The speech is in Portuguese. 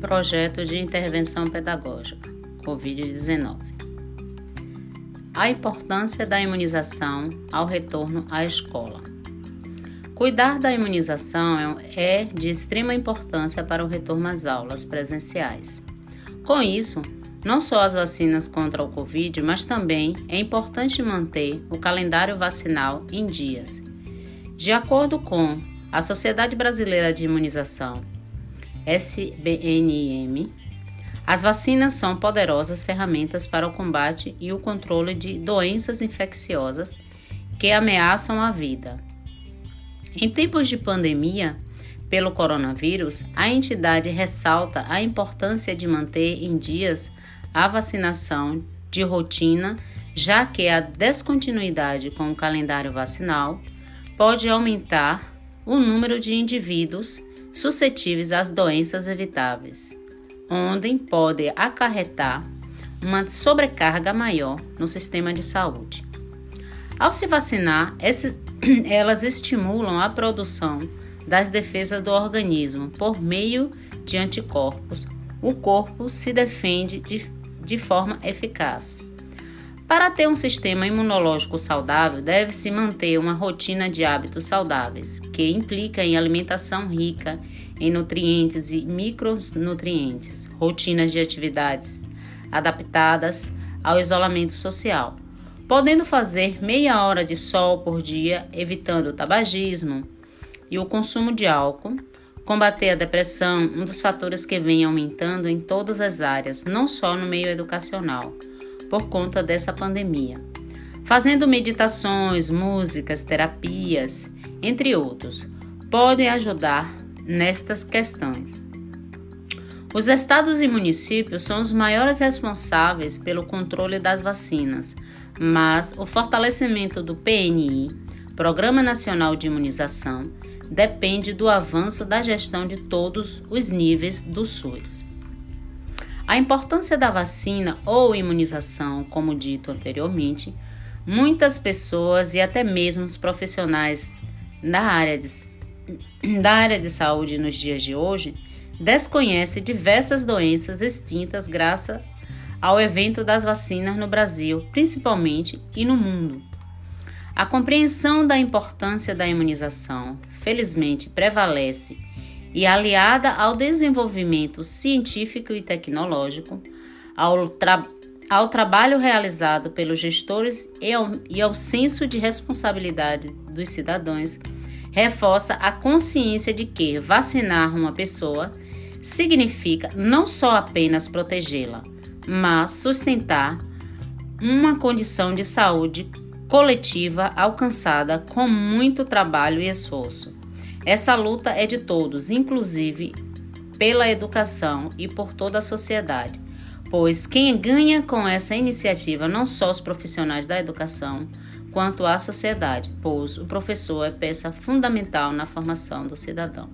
Projeto de Intervenção Pedagógica Covid-19. A importância da imunização ao retorno à escola. Cuidar da imunização é de extrema importância para o retorno às aulas presenciais. Com isso, não só as vacinas contra o Covid, mas também é importante manter o calendário vacinal em dias. De acordo com a Sociedade Brasileira de Imunização, SBNIM, as vacinas são poderosas ferramentas para o combate e o controle de doenças infecciosas que ameaçam a vida. Em tempos de pandemia pelo coronavírus, a entidade ressalta a importância de manter em dias a vacinação de rotina, já que a descontinuidade com o calendário vacinal pode aumentar o número de indivíduos suscetíveis às doenças evitáveis, onde pode acarretar uma sobrecarga maior no sistema de saúde. Ao se vacinar, esses, elas estimulam a produção das defesas do organismo por meio de anticorpos. O corpo se defende de, de forma eficaz. Para ter um sistema imunológico saudável, deve-se manter uma rotina de hábitos saudáveis, que implica em alimentação rica em nutrientes e micronutrientes, rotinas de atividades adaptadas ao isolamento social, podendo fazer meia hora de sol por dia, evitando o tabagismo e o consumo de álcool, combater a depressão, um dos fatores que vem aumentando em todas as áreas, não só no meio educacional por conta dessa pandemia. Fazendo meditações, músicas, terapias, entre outros, podem ajudar nestas questões. Os estados e municípios são os maiores responsáveis pelo controle das vacinas, mas o fortalecimento do PNI, Programa Nacional de Imunização, depende do avanço da gestão de todos os níveis do SUS. A importância da vacina ou imunização, como dito anteriormente, muitas pessoas e até mesmo os profissionais da área de, da área de saúde nos dias de hoje desconhecem diversas doenças extintas graças ao evento das vacinas no Brasil, principalmente, e no mundo. A compreensão da importância da imunização, felizmente, prevalece e aliada ao desenvolvimento científico e tecnológico, ao, tra ao trabalho realizado pelos gestores e ao, e ao senso de responsabilidade dos cidadãos, reforça a consciência de que vacinar uma pessoa significa não só apenas protegê-la, mas sustentar uma condição de saúde coletiva alcançada com muito trabalho e esforço. Essa luta é de todos, inclusive pela educação e por toda a sociedade, pois quem ganha com essa iniciativa não só os profissionais da educação, quanto a sociedade, pois o professor é peça fundamental na formação do cidadão.